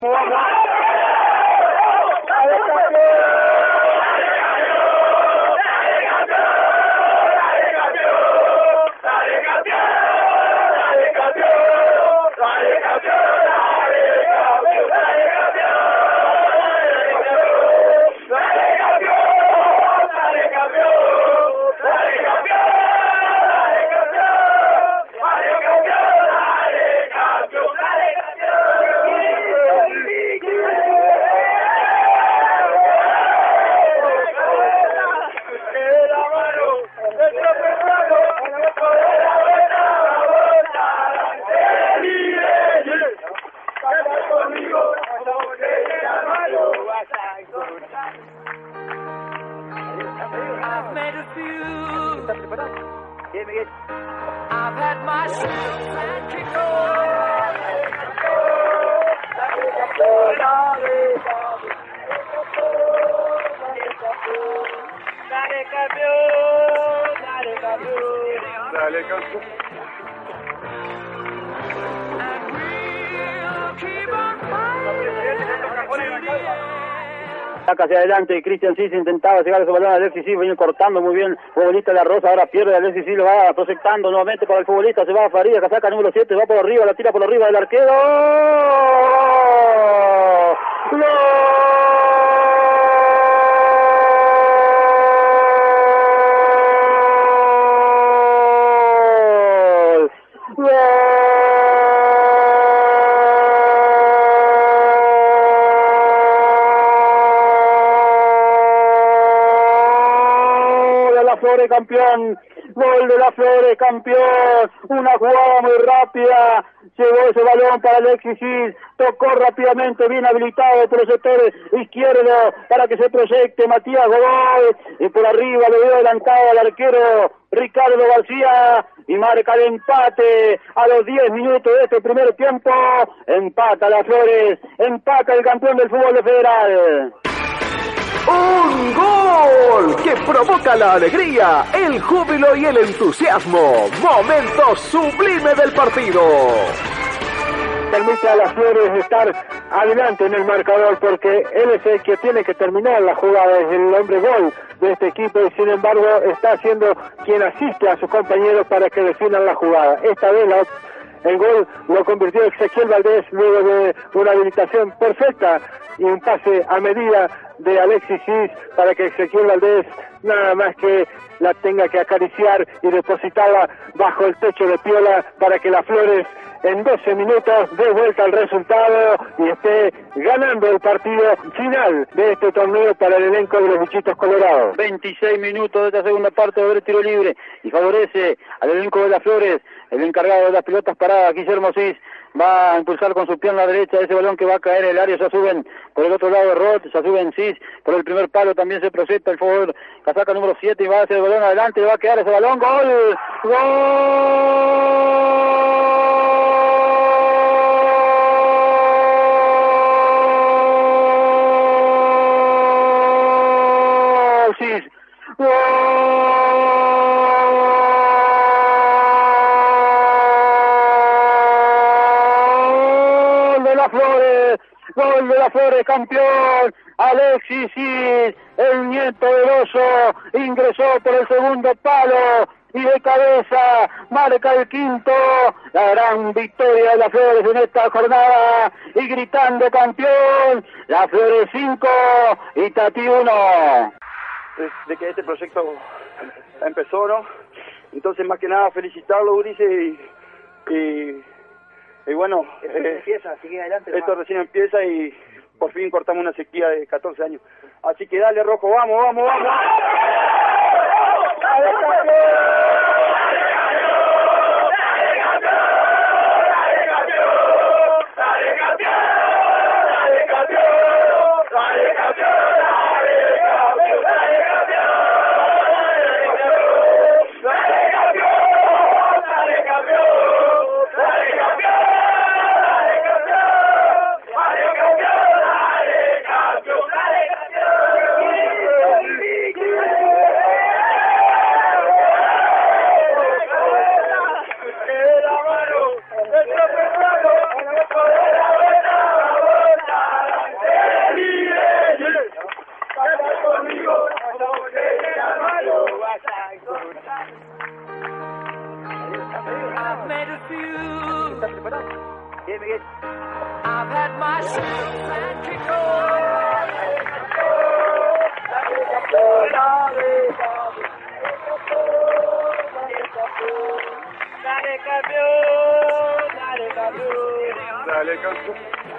Porra! I've had my sad kicked off. Dale, campeón. Dale, campeón. Saca hacia adelante, Cristian Cis intentaba llegar a su balón, Alexis Cis venía cortando muy bien, futbolista de la Rosa, ahora pierde Alexis Cis, lo va proyectando nuevamente para el futbolista, se va a Faría, casaca número 7, va por arriba, la tira por arriba del arquero. Gol de la Flores campeón, gol de la Flores campeón, una jugada muy rápida, llegó ese balón para Alexis Cis, tocó rápidamente, bien habilitado por los sectores izquierdo para que se proyecte Matías Godoy, y por arriba le veo adelantado al arquero Ricardo García, y marca el empate a los 10 minutos de este primer tiempo, empata las Flores, empata el campeón del fútbol de Federal. ¡Un gol que provoca la alegría, el júbilo y el entusiasmo! ¡Momento sublime del partido! permite a las Flores estar adelante en el marcador porque él es el que tiene que terminar la jugada, es el hombre gol de este equipo y sin embargo está siendo quien asiste a sus compañeros para que definan la jugada. Esta vez la el gol lo convirtió Ezequiel Valdés luego de una habilitación perfecta y un pase a medida de Alexis Cis para que Ezequiel Valdés nada más que la tenga que acariciar y depositarla bajo el techo de Piola para que las Flores en 12 minutos dé vuelta al resultado y esté ganando el partido final de este torneo para el elenco de los bichitos colorados. 26 minutos de esta segunda parte de tiro libre y favorece al elenco de las Flores, el encargado de las pelotas paradas, Guillermo Cis, va a impulsar con su pierna derecha ese balón que va a caer en el área, ya suben por el otro lado de Roth, ya suben Cis, por el primer palo también se proyecta el fútbol, casaca número 7 y va a hacer el balón adelante, le va a quedar ese balón, gol, gol, de las Flores, gol de las Flores, campeón, Alexis el nieto del oso, ingresó por el segundo palo y de cabeza marca el quinto, la gran victoria de las Flores en esta jornada y gritando campeón, las Flores 5 y Tati 1. de que este proyecto empezó, ¿no? Entonces, más que nada, felicitarlo, Ulises, y, y bueno, eh, empieza, sigue adelante. esto recién empieza y por fin cortamos una sequía de 14 años. Así que dale, Rojo, vamos, vamos, vamos. I've had my share kick Dale, campeón. Dale, campeón. Dale, campeón.